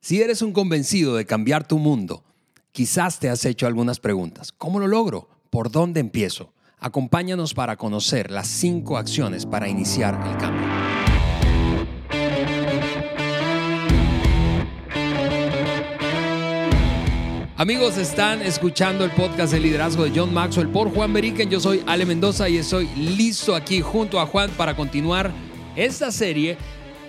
Si eres un convencido de cambiar tu mundo, quizás te has hecho algunas preguntas. ¿Cómo lo logro? ¿Por dónde empiezo? Acompáñanos para conocer las cinco acciones para iniciar el cambio. Amigos, están escuchando el podcast de liderazgo de John Maxwell por Juan Beriken. Yo soy Ale Mendoza y estoy listo aquí junto a Juan para continuar esta serie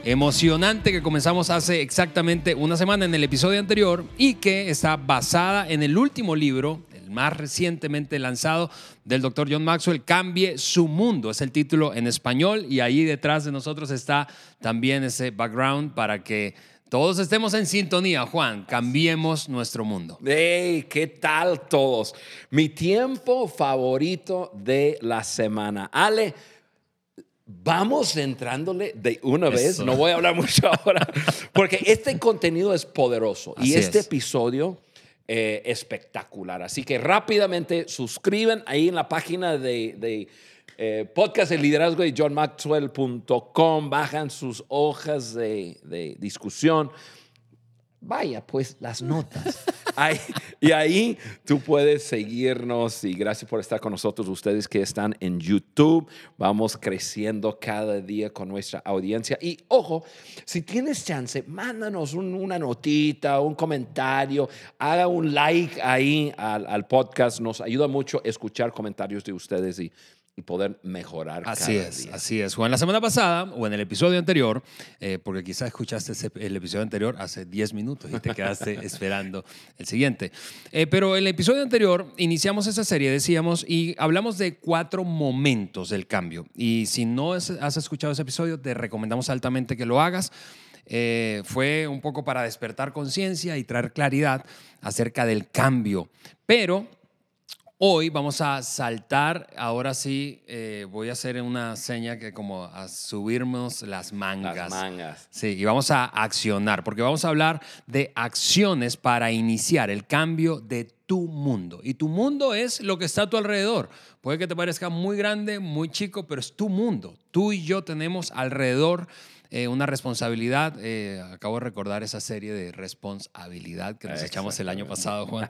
emocionante que comenzamos hace exactamente una semana en el episodio anterior y que está basada en el último libro, el más recientemente lanzado del doctor John Maxwell, Cambie su mundo. Es el título en español y ahí detrás de nosotros está también ese background para que todos estemos en sintonía, Juan. Cambiemos nuestro mundo. Hey, ¿qué tal todos? Mi tiempo favorito de la semana. Ale, vamos entrándole de una vez. No voy a hablar mucho ahora, porque este contenido es poderoso y este episodio eh, espectacular. Así que rápidamente suscriben ahí en la página de eh, podcast El Liderazgo de johnmaxwell.com, bajan sus hojas de, discusión. Vaya, pues las notas. y ahí tú puedes seguirnos y gracias por estar con nosotros, ustedes que están en YouTube. Vamos creciendo cada día con nuestra audiencia. Y ojo, si tienes chance, mándanos una notita, un comentario, haga un like ahí al, al podcast. Nos ayuda mucho escuchar comentarios de ustedes y y poder mejorar. Así es, así es. O en la semana pasada o en el episodio anterior, eh, porque quizás escuchaste el episodio anterior hace 10 minutos y te quedaste esperando el siguiente. Eh, pero en el episodio anterior iniciamos esa serie, decíamos, y hablamos de cuatro momentos del cambio. Y si no has escuchado ese episodio, te recomendamos altamente que lo hagas. Eh, fue un poco para despertar conciencia y traer claridad acerca del cambio. Pero Hoy vamos a saltar, ahora sí, eh, voy a hacer una seña que como a subirnos las mangas. Las mangas. Sí, y vamos a accionar, porque vamos a hablar de acciones para iniciar el cambio de tu mundo. Y tu mundo es lo que está a tu alrededor. Puede que te parezca muy grande, muy chico, pero es tu mundo. Tú y yo tenemos alrededor eh, una responsabilidad. Eh, acabo de recordar esa serie de responsabilidad que nos echamos el año pasado, Juan.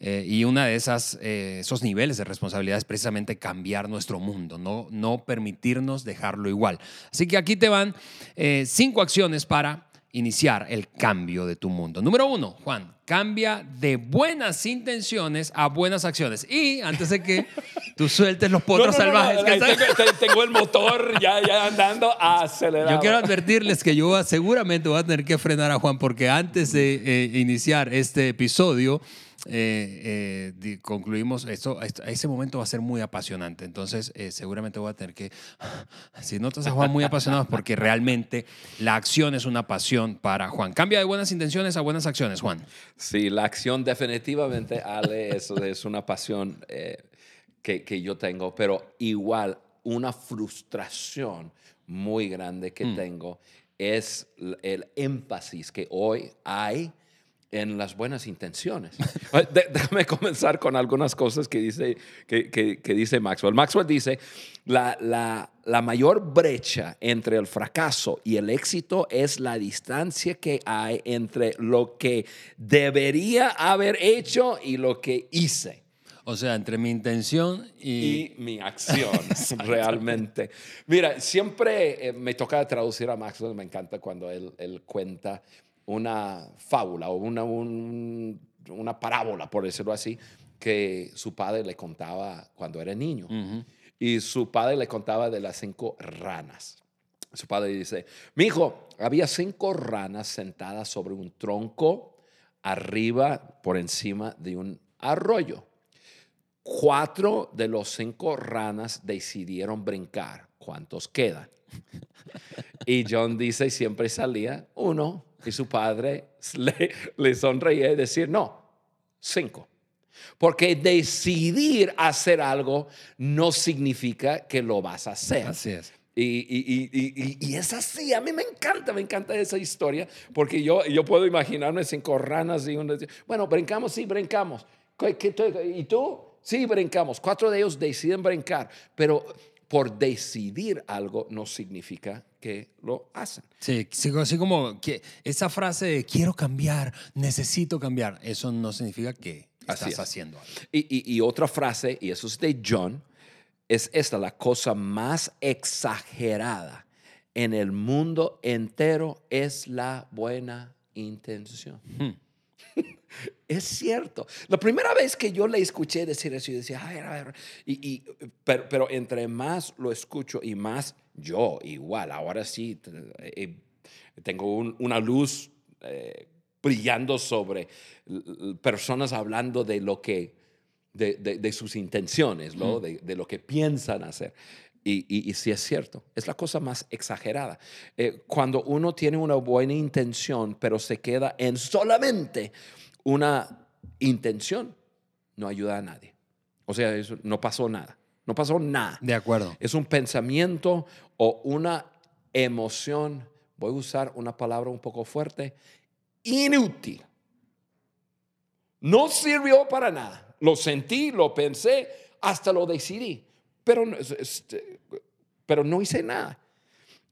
Eh, y una de esas, esos niveles de responsabilidad es precisamente cambiar nuestro mundo, no, no permitirnos dejarlo igual. Así que aquí te van cinco acciones para iniciar el cambio de tu mundo. Número uno, Juan, cambia de buenas intenciones a buenas acciones. Y antes de que tú sueltes los potros salvajes. tengo, el motor ya, ya andando acelerado. Yo quiero advertirles que yo seguramente voy a tener que frenar a Juan porque antes de eh, iniciar este episodio, eh, eh, concluimos, esto, ese momento va a ser muy apasionante. Entonces, eh, seguramente voy a tener que, si notas a Juan muy apasionado, porque realmente la acción es una pasión para Juan. Cambia de buenas intenciones a buenas acciones, Juan. Sí, la acción definitivamente, Ale, eso es una pasión que, que, yo tengo, pero igual una frustración muy grande que mm. tengo es el énfasis que hoy hay en las buenas intenciones. Déjame comenzar con algunas cosas que dice, que, que, dice Maxwell. Maxwell dice, la, la, la, mayor brecha entre el fracaso y el éxito es la distancia que hay entre lo que debería haber hecho y lo que hice. O sea, entre mi intención y... y mi acción, realmente. Mira, siempre eh, me toca traducir a Maxwell, me encanta cuando él, él cuenta una fábula o una, una parábola, por decirlo así, que su padre le contaba cuando era niño. Y su padre le contaba de las cinco ranas. Su padre dice, mi hijo, había cinco ranas sentadas sobre un tronco arriba, por encima de un arroyo. Cuatro de los cinco ranas decidieron brincar. ¿Cuántos quedan? Y John dice, siempre salía uno, y su padre le, le sonreía y decir, no, cinco. Porque decidir hacer algo no significa que lo vas a hacer. Así es. Y, y, y, y, es así, a mí me encanta, me encanta esa historia, porque yo, yo puedo imaginarme cinco ranas y uno, bueno, brincamos, sí, brincamos. ¿Y tú? Sí, brincamos. Cuatro de ellos deciden brincar, pero por decidir algo no significa que lo hacen. Sí, así como que esa frase de quiero cambiar, necesito cambiar, eso no significa que estás haciendo algo. Y, y otra frase, y eso es de John, es esta, la cosa más exagerada en el mundo entero es la buena intención. Hmm. es cierto. La primera vez que yo le escuché decir eso, yo decía, a ver, a ver. Y, pero, entre más lo escucho y más yo, igual, ahora sí, eh, tengo una luz eh, brillando sobre personas hablando de lo que, de, sus intenciones, ¿no? Hmm. de, lo que piensan hacer. Y, si es cierto, es la cosa más exagerada. Eh, cuando uno tiene una buena intención, pero se queda en solamente una intención, no ayuda a nadie. O sea, eso, no pasó nada. No pasó nada. De acuerdo. Es un pensamiento o una emoción, voy a usar una palabra un poco fuerte, inútil. No sirvió para nada. Lo sentí, lo pensé, hasta lo decidí pero, este, pero no hice nada.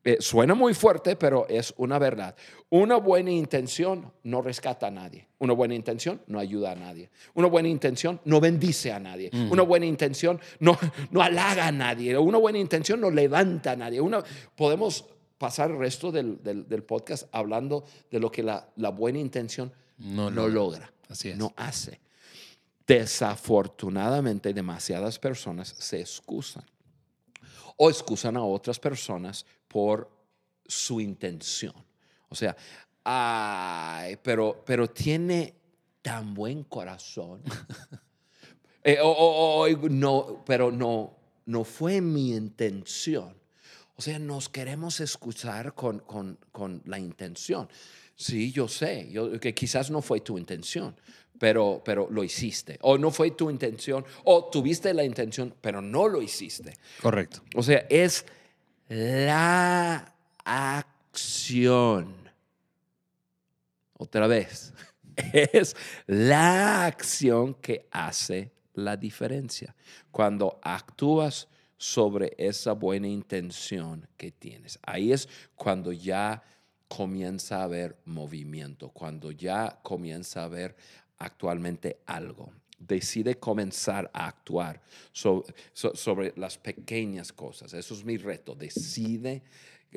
Eh, suena muy fuerte, pero es una verdad. Una buena intención no rescata a nadie. Una buena intención no ayuda a nadie. Una buena intención no bendice a nadie. Una buena intención no, no halaga a nadie. Una buena intención no levanta a nadie. Una, podemos pasar el resto del, del, podcast hablando de lo que la, la buena intención no, no logra, Así es. no hace. Desafortunadamente, demasiadas personas se excusan o excusan a otras personas por su intención. O sea, ay, pero, pero tiene tan buen corazón. Eh, no, pero no, no fue mi intención. O sea, nos queremos excusar con, con, con la intención. Sí, yo sé, yo, que quizás no fue tu intención, pero, pero lo hiciste. O no fue tu intención, o tuviste la intención, pero no lo hiciste. Correcto. O sea, es la acción. Otra vez, es la acción que hace la diferencia. Cuando actúas sobre esa buena intención que tienes. Ahí es cuando ya comienza a haber movimiento, cuando ya comienza a haber actualmente algo. Decide comenzar a actuar sobre las pequeñas cosas. Eso es mi reto. Decide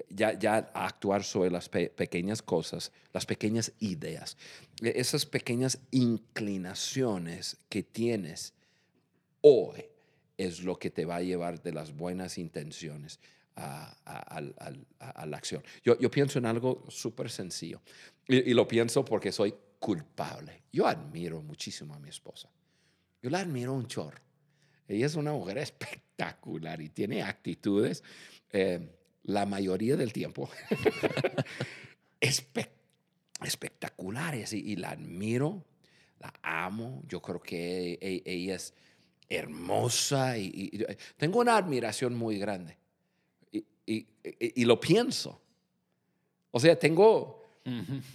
ya, ya actuar sobre las pequeñas cosas, las pequeñas ideas, e, esas pequeñas inclinaciones que tienes hoy es lo que te va a llevar de las buenas intenciones a, la acción. Yo, pienso en algo súper sencillo y, lo pienso porque soy culpable. Yo admiro muchísimo a mi esposa. Yo la admiro un chorro. Ella es una mujer espectacular y tiene actitudes eh, la mayoría del tiempo espectaculares y, la admiro, la amo. Yo creo que e, e, ella es hermosa y, tengo una admiración muy grande y, lo pienso. O sea, tengo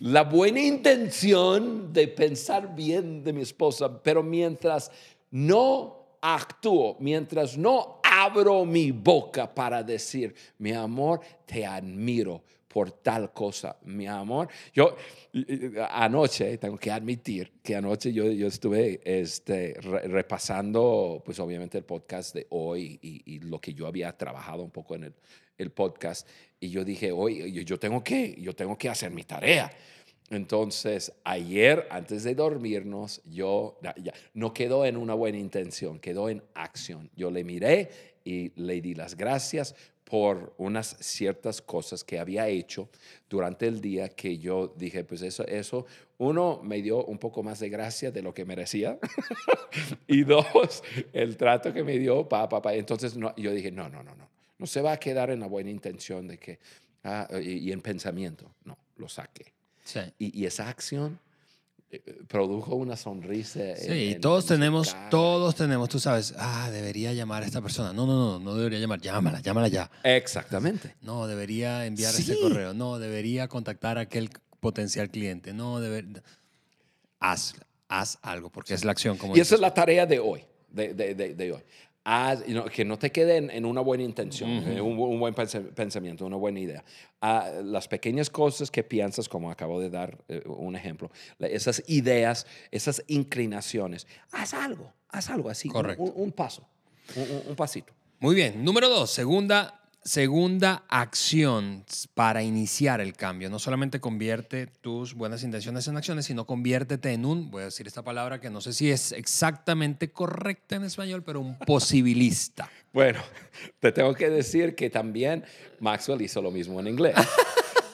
la buena intención de pensar bien de mi esposa, pero mientras no actúo, mientras no abro mi boca para decir, mi amor, te admiro por tal cosa, mi amor. Yo anoche, tengo que admitir que anoche yo, yo estuve este, repasando, pues obviamente el podcast de hoy y, y, lo que yo había trabajado un poco en el, el podcast y yo dije, oye, yo tengo que, yo tengo que hacer mi tarea. Entonces, ayer, antes de dormirnos, yo ya, no quedó en una buena intención, quedó en acción. Yo le miré y le di las gracias por unas ciertas cosas que había hecho durante el día que yo dije, pues eso, eso, uno, me dio un poco más de gracia de lo que merecía y dos, el trato que me dio, papá, papá. Entonces yo dije, no, no, no, no, no se va a quedar en la buena intención de que, ah, y, en pensamiento, no, lo saqué. Y, esa acción eh, produjo una sonrisa. Sí, todos tenemos, todos tenemos, tú sabes, ah, debería llamar a esta persona. No, no, no, no debería llamar, llámala, llámala ya. Exactamente. No, debería enviar ese correo. No, debería contactar a aquel potencial cliente. No, debería. Haz, haz algo, porque es la acción. Como y esa es la tarea de hoy, de, de, de, de hoy haz- know, que no te quede en, en una buena intención, eh, un, un buen pensamiento, una buena idea. Ah, las pequeñas cosas que piensas, como acabo de dar eh, un ejemplo, esas ideas, esas inclinaciones, haz algo, haz algo así, Correcto. Un, un paso, un- un pasito. Muy bien. Número dos, segunda, segunda acción para iniciar el cambio. No solamente convierte tus buenas intenciones en acciones, sino conviértete en un, voy a decir esta palabra que no sé si es exactamente correcta en español, pero un posibilista. Bueno, te tengo que decir que también Maxwell hizo lo mismo en inglés.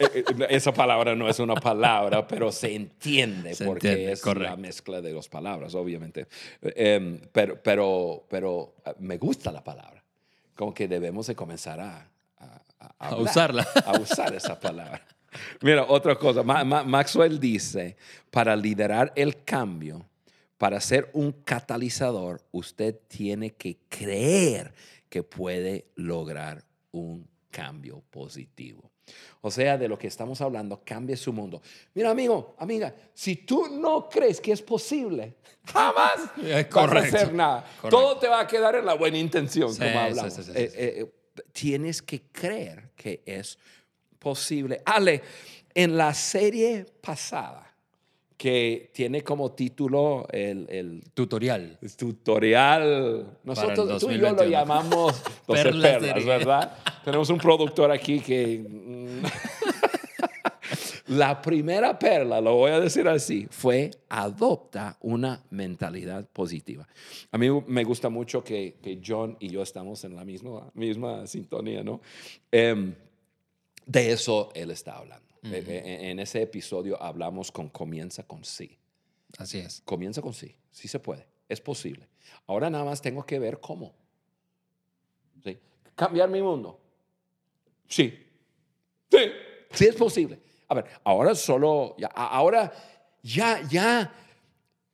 Eh, eh, Esa palabra no es una palabra, pero se entiende Se porque entiende, es correcto. la mezcla de dos palabras, obviamente. Eh, em, pero, pero, pero eh, me gusta la palabra. Como que debemos de comenzar a, a, A hablar, usarla. A usar esa palabra. Mira, otra cosa. Ma- Ma- Maxwell dice, para liderar el cambio, para ser un catalizador, usted tiene que creer que puede lograr un cambio positivo. O sea, de lo que estamos hablando, cambie su mundo. Mira, amigo, amiga, si tú no crees que es posible, jamás Es vas a correcto. hacer nada. Correcto. Todo te va a quedar en la buena intención, Sí, como hablamos. sí, sí, sí. eh, eh, tienes que creer que es posible. Ale, en la serie pasada, que tiene como título el, el Tutorial. tutorial, nosotros tú y yo lo 2021. llamamos 12 Perlas perlas, ¿verdad? Tenemos un productor aquí que... mm, La primera perla, lo voy a decir así, fue adopta una mentalidad positiva. A mí me gusta mucho que, que John y yo estamos en la misma, misma sintonía, ¿no? Em, de eso él está hablando. Eh, eh, En ese episodio hablamos con comienza con sí. Así es. Comienza con sí. Sí se puede. Es posible. Ahora nada más tengo que ver cómo. ¿Sí? Cambiar mi mundo. Sí. Sí. Sí es posible. A ver, ahora solo, ya, ahora ya, ya,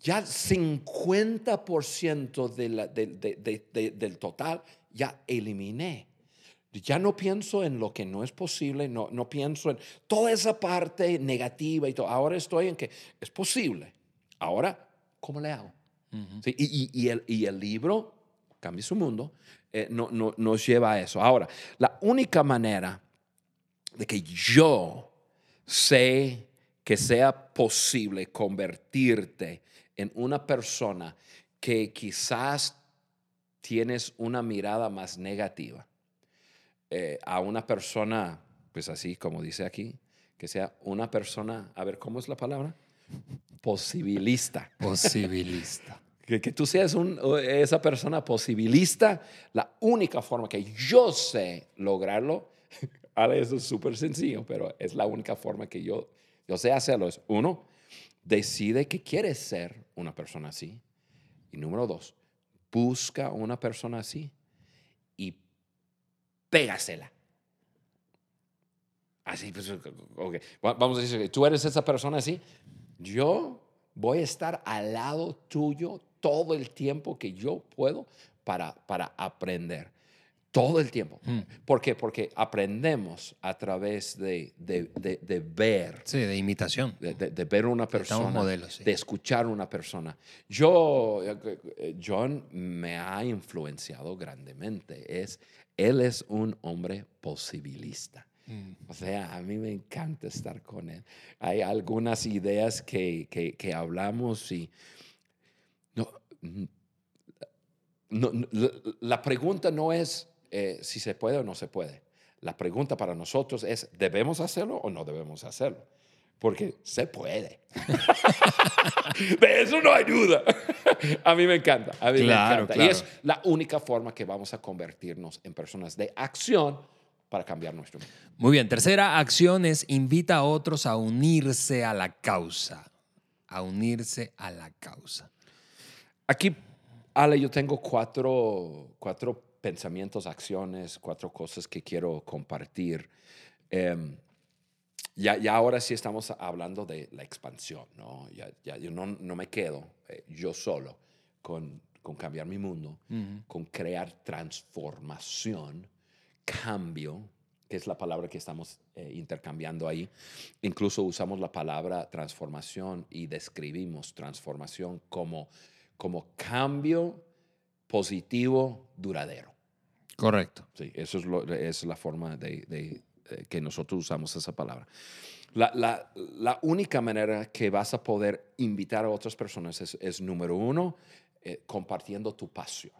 ya 50% de la- de- de- del total ya eliminé. Ya no pienso en lo que no es posible, no, no pienso en toda esa parte negativa y todo. Ahora estoy en que es posible. Ahora, ¿cómo le hago? Sí, y, y- y el, y el libro, Cambia su mundo, eh, no, no- nos lleva a eso. Ahora, la única manera de que yo sé que sea posible convertirte en una persona que quizás tienes una mirada más negativa eh, a una persona, pues así como dice aquí, que sea una persona, a ver, ¿cómo es la palabra? Posibilista. Posibilista. Que, que tú seas un- esa persona posibilista, la única forma que yo sé lograrlo, Ale, eso es súper sencillo, pero es la única forma que yo, yo sé hacerlo. Es uno, decide que quieres ser una persona así. Y número dos, busca una persona así pégasela. Así, pues, ok. Va- Vamos a decir que tú eres esa persona así. Yo voy a estar al lado tuyo todo el tiempo que yo puedo para, para aprender. Todo el tiempo. Mm. ¿Por qué? Porque aprendemos a través de, de- de- de ver Sí, de imitación. de, ver una persona, modelos, sí. de escuchar una persona. Yo, eh, eh, John me ha influenciado grandemente. Es, él es un hombre posibilista. O sea, a mí me encanta estar con él. Hay algunas ideas que, que- que hablamos y no, no- no, la- la pregunta no es eh, si se puede o no se puede. La pregunta para nosotros es, ¿debemos hacerlo o no debemos hacerlo? Porque se puede. De eso no ayuda. A mí me encanta. A mí Claro, me encanta. claro. Y es la única forma que vamos a convertirnos en personas de acción para cambiar nuestro mundo. Muy bien, tercera acción es invita a otros a unirse a la causa. A unirse a la causa. Aquí, Ale, yo tengo cuatro, cuatro pensamientos, acciones, cuatro cosas que quiero compartir. Em, ya, ya ahora sí estamos hablando de la expansión, ¿no? Ya, ya yo no, no me quedo eh, yo solo con, con cambiar mi mundo, con crear transformación, cambio, que es la palabra que estamos eh, intercambiando ahí. Incluso usamos la palabra transformación y describimos transformación como, como cambio positivo, duradero. Correcto. Sí, eso es, lo, es la forma de, de, que nosotros usamos esa palabra. La, la, la, única manera que vas a poder invitar a otras personas es, es número uno, eh, compartiendo tu pasión.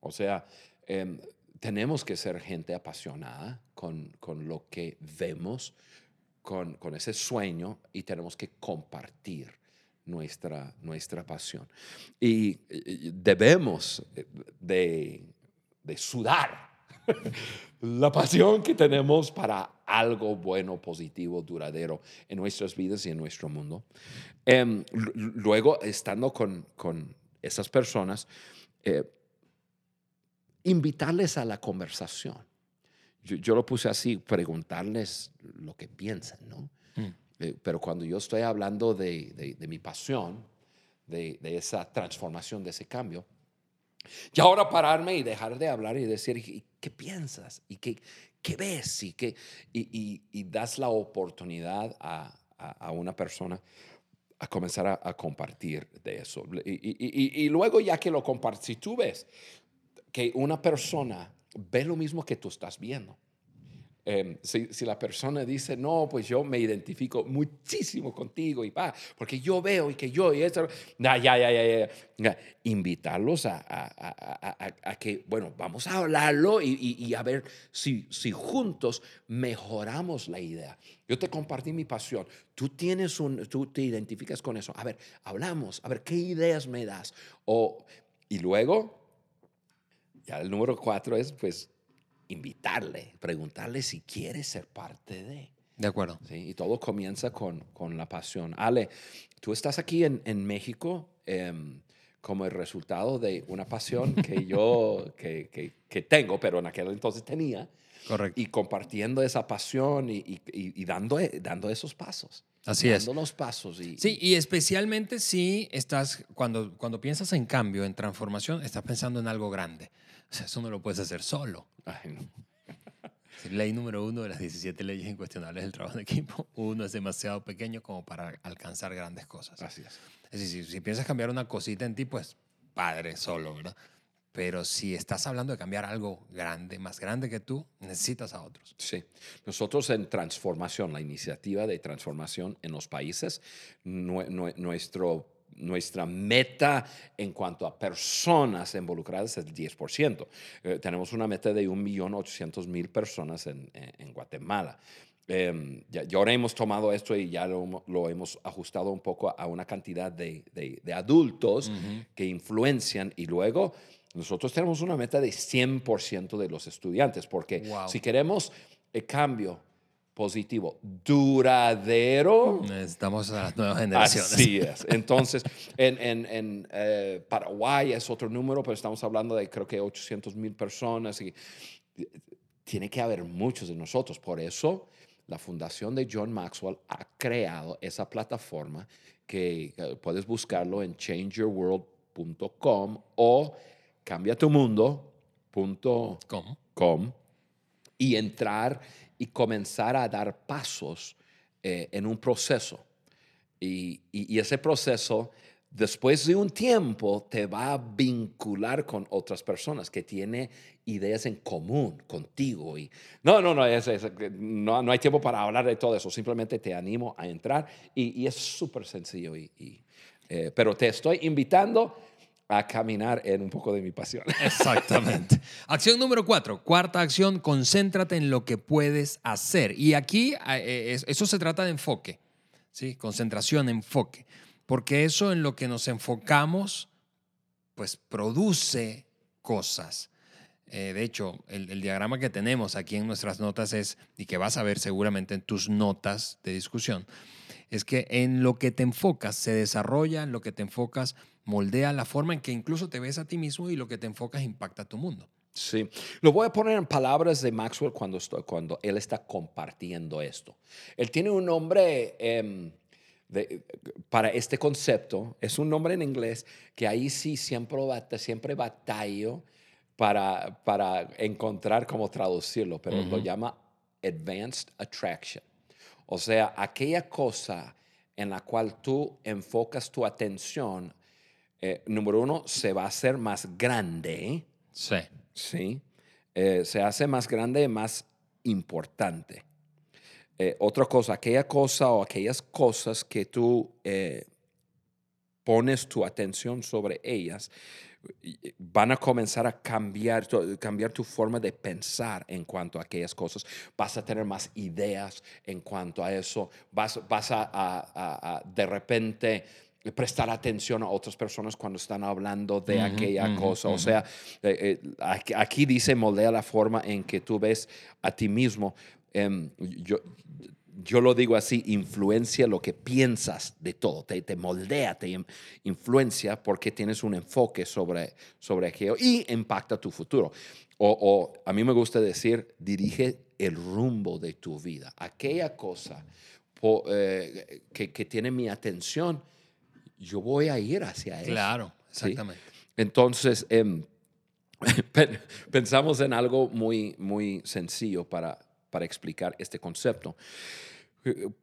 O sea, eh, tenemos que ser gente apasionada con, con lo que vemos, con, con, ese sueño y tenemos que compartir nuestra, nuestra pasión. Y debemos de, de sudar la pasión que tenemos para algo bueno, positivo, duradero en nuestras vidas y en nuestro mundo. Eh, luego, estando con, con esas personas, eh, invitarles a la conversación. Yo, yo, lo puse así, preguntarles lo que piensan, ¿no? Mm. Eh, pero cuando yo estoy hablando de, de, de mi pasión, de, de, esa transformación, de ese cambio, y ahora pararme y dejar de hablar y decir, ¿qué piensas? ¿Y qué, qué ves? ¿Y, qué, y, y, y, das la oportunidad a, a, una persona a comenzar a, a, compartir de eso. Y, y, luego ya que lo compartes, si tú ves que una persona ve lo mismo que tú estás viendo, eh, si, si, la persona dice, no, pues yo me identifico muchísimo contigo y va, porque yo veo y que yo y eso, ya, ya, ya, ya, ya. invitarlos a, a, a, a, que, bueno, vamos a hablarlo y, y, y, a ver si, si juntos mejoramos la idea. Yo te compartí mi pasión, tú tienes un, tú te identificas con eso, a ver, hablamos, a ver qué ideas me das. O, y luego, ya el número cuatro es, pues, invitarle, preguntarle si quiere ser parte de. De acuerdo. ¿sí? Y todo comienza con, con la pasión. Ale, tú estás aquí en, en México eh, como el resultado de una pasión que yo que, que, que, tengo, pero en aquel entonces tenía. Correcto. Y compartiendo esa pasión y, y, y dando, dando esos pasos. Así dando es. los pasos. Y, sí, y especialmente si estás, cuando, cuando piensas en cambio, en transformación, estás pensando en algo grande. O sea, eso no lo puedes hacer solo. Ay, no. Ley número uno de las 17 leyes incuestionables del trabajo en equipo. Uno es demasiado pequeño como para alcanzar grandes cosas. Así es. Es decir, si piensas cambiar una cosita en ti, pues padre solo, ¿verdad? Pero si estás hablando de cambiar algo grande, más grande que tú, necesitas a otros. Sí. Nosotros en transformación, la iniciativa de transformación en los países, nuestro nuestra meta en cuanto a personas involucradas es el 10%. Eh, tenemos una meta de 1.800.000 personas en, en Guatemala. Eh, ya, ya, ahora hemos tomado esto y ya lo, lo, hemos ajustado un poco a una cantidad de, de, de adultos uh -huh. que influencian y luego nosotros tenemos una meta de 100% de los estudiantes, porque wow. si queremos el cambio positivo, duradero. Necesitamos a las nuevas generaciones. Así es. Entonces, en, en, en eh, Paraguay es otro número, pero estamos hablando de creo que 800 mil personas y tiene que haber muchos de nosotros. Por eso, la fundación de John Maxwell ha creado esa plataforma que puedes buscarlo en changeyourworld.com o cambiatumundo.com y entrar y comenzar a dar pasos eh, en un proceso. Y, y, y, ese proceso, después de un tiempo, te va a vincular con otras personas que tienen ideas en común contigo. Y, no, no, no, es, es, no, no hay tiempo para hablar de todo eso. Simplemente te animo a entrar y, y es súper sencillo. Y, eh, pero te estoy invitando a caminar en un poco de mi pasión. Exactamente. acción número cuatro. Cuarta acción, concéntrate en lo que puedes hacer. Y aquí eh, eso se trata de enfoque, ¿sí? Concentración, enfoque. Porque eso en lo que nos enfocamos, pues produce cosas. Eh, de hecho, el, el, diagrama que tenemos aquí en nuestras notas es, y que vas a ver seguramente en tus notas de discusión, es que en lo que te enfocas se desarrolla, en lo que te enfocas moldea la forma en que incluso te ves a ti mismo y lo que te enfocas impacta a tu mundo. Sí, lo voy a poner en palabras de Maxwell cuando, estoy, cuando él está compartiendo esto. Él tiene un nombre eh, de, para este concepto, es un nombre en inglés que ahí sí siempre, siempre batallo para, para encontrar cómo traducirlo, pero uh -huh. lo llama Advanced Attraction. O sea, aquella cosa en la cual tú enfocas tu atención eh, número uno, se va a hacer más grande. Sí. Sí. Eh, se hace más grande, más importante. Eh, otra cosa, aquella cosa o aquellas cosas que tú eh, pones tu atención sobre ellas, y- van a comenzar a cambiar, tu- cambiar tu forma de pensar en cuanto a aquellas cosas. Vas a tener más ideas en cuanto a eso. Vas, vas a, a- a- a de repente prestar atención a otras personas cuando están hablando de aquella cosa. O sea, eh, eh, aquí, dice moldea la forma en que tú ves a ti mismo. Em, yo, yo lo digo así, influencia lo que piensas de todo, te, te moldea, te in- influencia porque tienes un enfoque sobre, sobre aquello y impacta tu futuro. O, o a mí me gusta decir, dirige el rumbo de tu vida. Aquella cosa po- eh, que, que tiene mi atención, yo voy a ir hacia eso. Claro, ¿sí? exactamente. Entonces, em, pen- pensamos en algo muy, muy sencillo para, para explicar este concepto.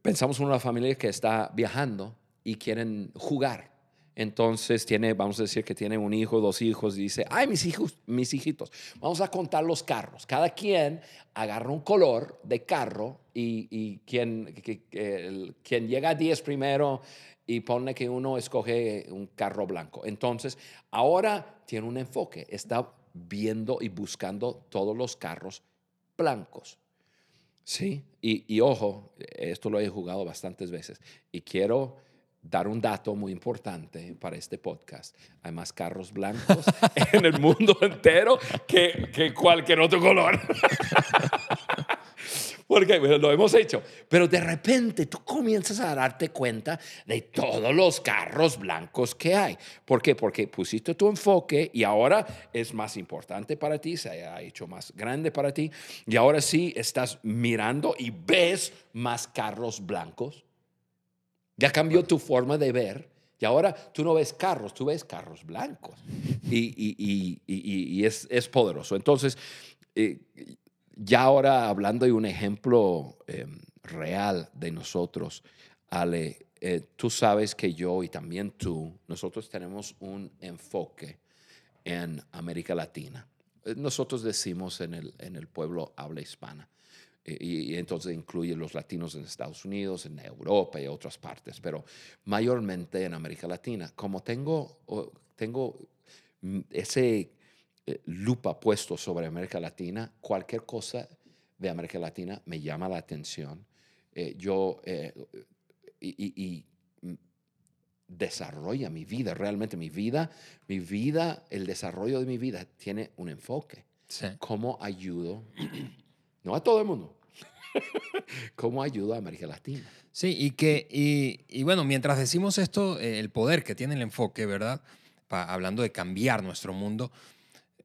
Pensamos en una familia que está viajando y quieren jugar. Entonces tiene, vamos a decir que tiene un hijo, dos hijos, y dice, ay, mis hijos, mis hijitos, vamos a contar los carros. Cada quien agarra un color de carro y, y quien, que- que- el- quien llega a 10 primero y pone que uno escoge un carro blanco. Entonces, ahora tiene un enfoque, está viendo y buscando todos los carros blancos. Sí, y, y ojo, esto lo he jugado bastantes veces y quiero dar un dato muy importante para este podcast. Hay más carros blancos en el mundo entero que, que cualquier otro color. Porque bueno, lo hemos hecho. Pero de repente tú comienzas a darte cuenta de todos los carros blancos que hay. ¿Por qué? Porque pusiste tu enfoque y ahora es más importante para ti, se ha hecho más grande para ti. Y ahora sí estás mirando y ves más carros blancos. Ya cambió tu forma de ver. Y ahora tú no ves carros, tú ves carros blancos. Y, y- y- y- es, es poderoso. Entonces, eh, ya ahora hablando de un ejemplo eh, real de nosotros, Ale, eh, tú sabes que yo y también tú, nosotros tenemos un enfoque en América Latina. Eh, Nosotros decimos en el, en el pueblo habla hispana. Eh, Y, y entonces incluye los latinos en Estados Unidos, en Europa y otras partes, pero mayormente en América Latina. Como tengo, tengo mm, ese lupa puesto sobre América Latina, cualquier cosa de América Latina me llama la atención. Eh, yo eh, y, y- y, desarrolla mi vida, realmente mi vida, mi vida, el desarrollo de mi vida tiene un enfoque. Sí. ¿Cómo ayudo? No a todo el mundo. ¿Cómo ayudo a América Latina? Sí, y que, y, y bueno, mientras decimos esto, eh, el poder que tiene el enfoque, ¿verdad? Pa- hablando de cambiar nuestro mundo,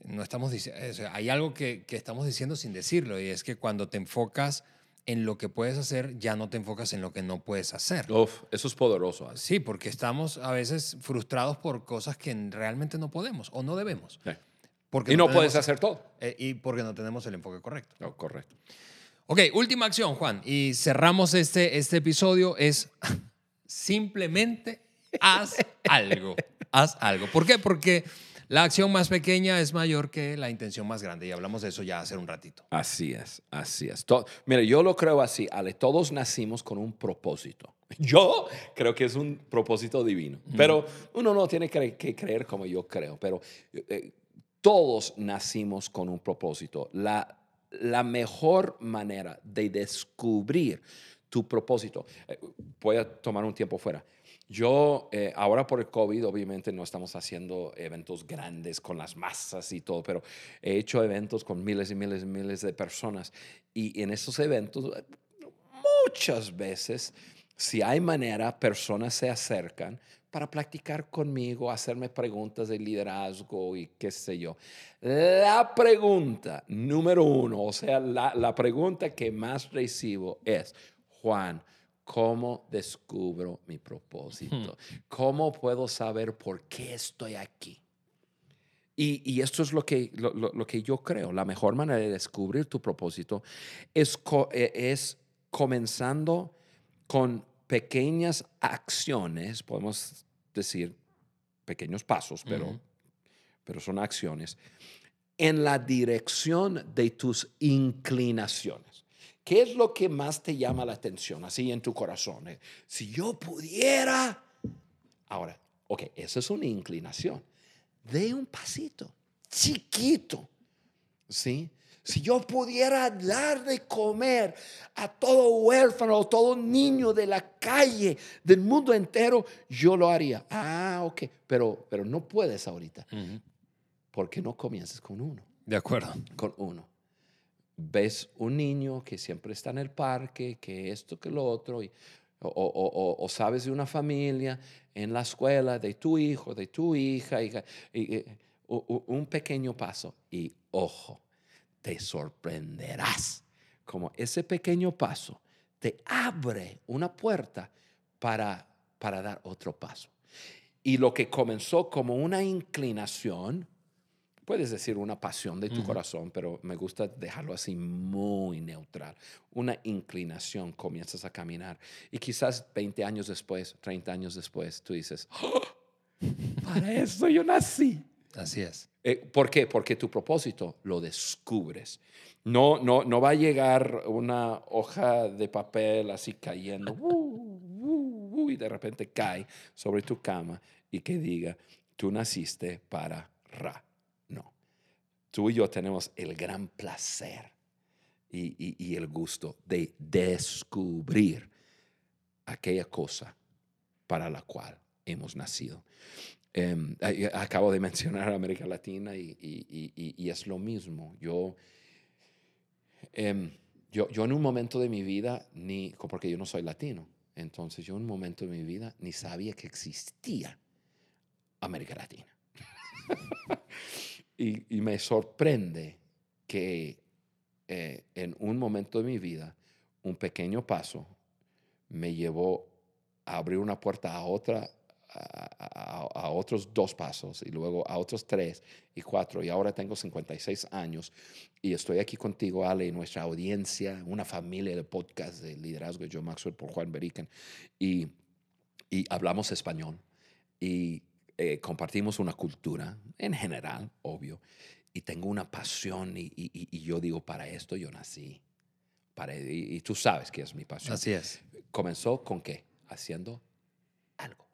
no estamos diciendo, hay algo que, que estamos diciendo sin decirlo, y es que cuando te enfocas en lo que puedes hacer, ya no te enfocas en lo que no puedes hacer. Uf, eso es poderoso. Alex. Sí, porque estamos a veces frustrados por cosas que realmente no podemos o no debemos. Sí. Porque Y no tenemos- puedes hacer todo. eh, y porque no tenemos el enfoque correcto. No, correcto. Ok, última acción, Juan. Y cerramos este, este episodio. Es simplemente haz algo. Haz algo. ¿Por qué? Porque la acción más pequeña es mayor que la intención más grande. Y hablamos de eso ya hace un ratito. Así es, así es. Mira, yo lo creo así, Ale, todos nacimos con un propósito. Yo creo que es un propósito divino, pero uno no tiene que, que creer como yo creo, pero eh, todos nacimos con un propósito. La, la mejor manera de descubrir tu propósito, eh, voy a tomar un tiempo fuera. Yo, eh, ahora por el COVID, obviamente no estamos haciendo eventos grandes con las masas y todo, pero he hecho eventos con miles y miles y miles de personas. Y en esos eventos, muchas veces, si hay manera, personas se acercan para practicar conmigo, hacerme preguntas de liderazgo y qué sé yo. La pregunta número uno, o sea, la, la pregunta que más recibo es, Juan, ¿cómo descubro mi propósito? ¿Cómo puedo saber por qué estoy aquí? Y, y esto es lo que, lo, lo- lo que yo creo. La mejor manera de descubrir tu propósito es, eh, es comenzando con pequeñas acciones, podemos decir, pequeños pasos, pero, pero son acciones, en la dirección de tus inclinaciones. ¿Qué es lo que más te llama la atención así en tu corazón? Eh, si yo pudiera... Ahora, ok, esa es una inclinación. De un pasito, chiquito, ¿sí? Si yo pudiera dar de comer a todo huérfano, todo niño de la calle, del mundo entero, yo lo haría. Ah, ok, pero, pero no puedes ahorita. Porque no comiences con uno. De acuerdo. Con uno. Ves un niño que siempre está en el parque, que esto, que lo otro, o, sabes de una familia en la escuela, de tu hijo, de tu hija, y un pequeño paso. Y ojo, te sorprenderás como ese pequeño paso te abre una puerta para, para dar otro paso. Y lo que comenzó como una inclinación, puedes decir una pasión de tu corazón, pero me gusta dejarlo así muy neutral. Una inclinación, comienzas a caminar. Y quizás 20 años después, 30 años después, tú dices, ¡Oh! para eso yo nací. Así es. Eh, ¿Por qué? Porque tu propósito lo descubres. No, no, no va a llegar una hoja de papel así cayendo uh, uh, y de repente cae sobre tu cama y que diga, tú naciste para Ra. Tú y yo tenemos el gran placer y, el gusto de descubrir aquella cosa para la cual hemos nacido. Em, acabo de mencionar América Latina y, es lo mismo. Yo, em, yo, yo, en un momento de mi vida, ni, porque yo no soy latino, entonces yo en un momento de mi vida ni sabía que existía América Latina. y, me sorprende que eh, en un momento de mi vida, un pequeño paso me llevó a abrir una puerta a otra a, otros dos pasos y luego a otros tres y cuatro. Y ahora tengo 56 años y estoy aquí contigo, Ale, y nuestra audiencia, una familia de podcast de liderazgo de John Maxwell por Juan Beriken. Y, y hablamos español y eh, compartimos una cultura en general, obvio. Y tengo una pasión y, y, yo digo, para esto yo nací. Para, y, y tú sabes que es mi pasión. Así es. ¿Comenzó con qué? Haciendo algo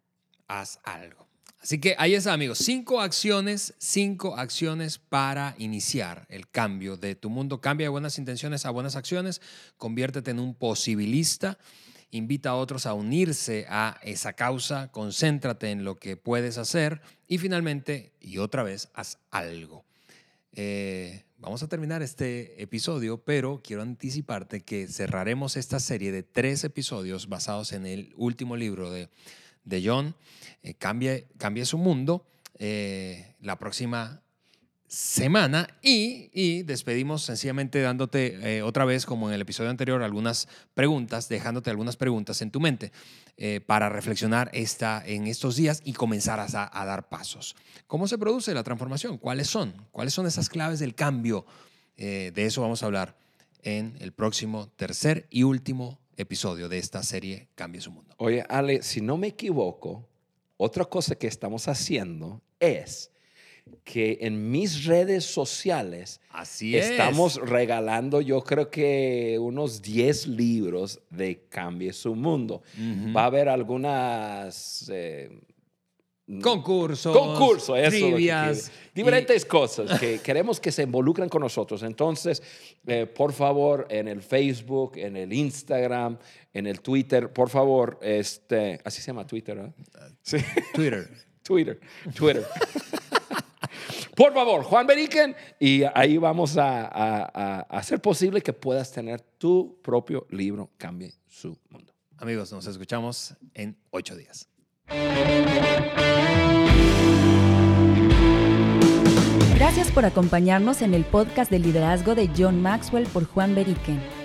haz algo. Así que ahí está, amigos. Cinco acciones, cinco acciones para iniciar el cambio de tu mundo. Cambia de buenas intenciones a buenas acciones. Conviértete en un posibilista. Invita a otros a unirse a esa causa. Concéntrate en lo que puedes hacer. Y finalmente, y otra vez, haz algo. Eh, vamos a terminar este episodio, pero quiero anticiparte que cerraremos esta serie de tres episodios basados en el último libro de de John, eh, cambie, su mundo eh, la próxima semana y, despedimos sencillamente dándote eh, otra vez, como en el episodio anterior, algunas preguntas, dejándote algunas preguntas en tu mente para reflexionar esta, en estos días y comenzar a, dar pasos. ¿Cómo se produce la transformación? ¿Cuáles son? ¿Cuáles son esas claves del cambio? de eso vamos a hablar en el próximo tercer y último episodio de esta serie Cambie su Mundo. Oye, Ale, si no me equivoco, otra cosa que estamos haciendo es que en mis redes sociales Así estamos regalando, yo creo que unos 10 libros de Cambie su Mundo. Va a haber algunas eh, concursos, concursos trivias, diferentes cosas que queremos que se involucren con nosotros. Entonces, eh, por favor, en el Facebook, en el Instagram, en el Twitter, por favor, este, así se llama Twitter, ¿no? Sí. Twitter. Twitter, Twitter. Por favor, Juan Beriken, y ahí vamos a, a hacer posible que puedas tener tu propio libro, Cambie su mundo. Amigos, nos escuchamos en ocho días. Gracias por acompañarnos en el podcast de liderazgo de John Maxwell por Juan Beriken.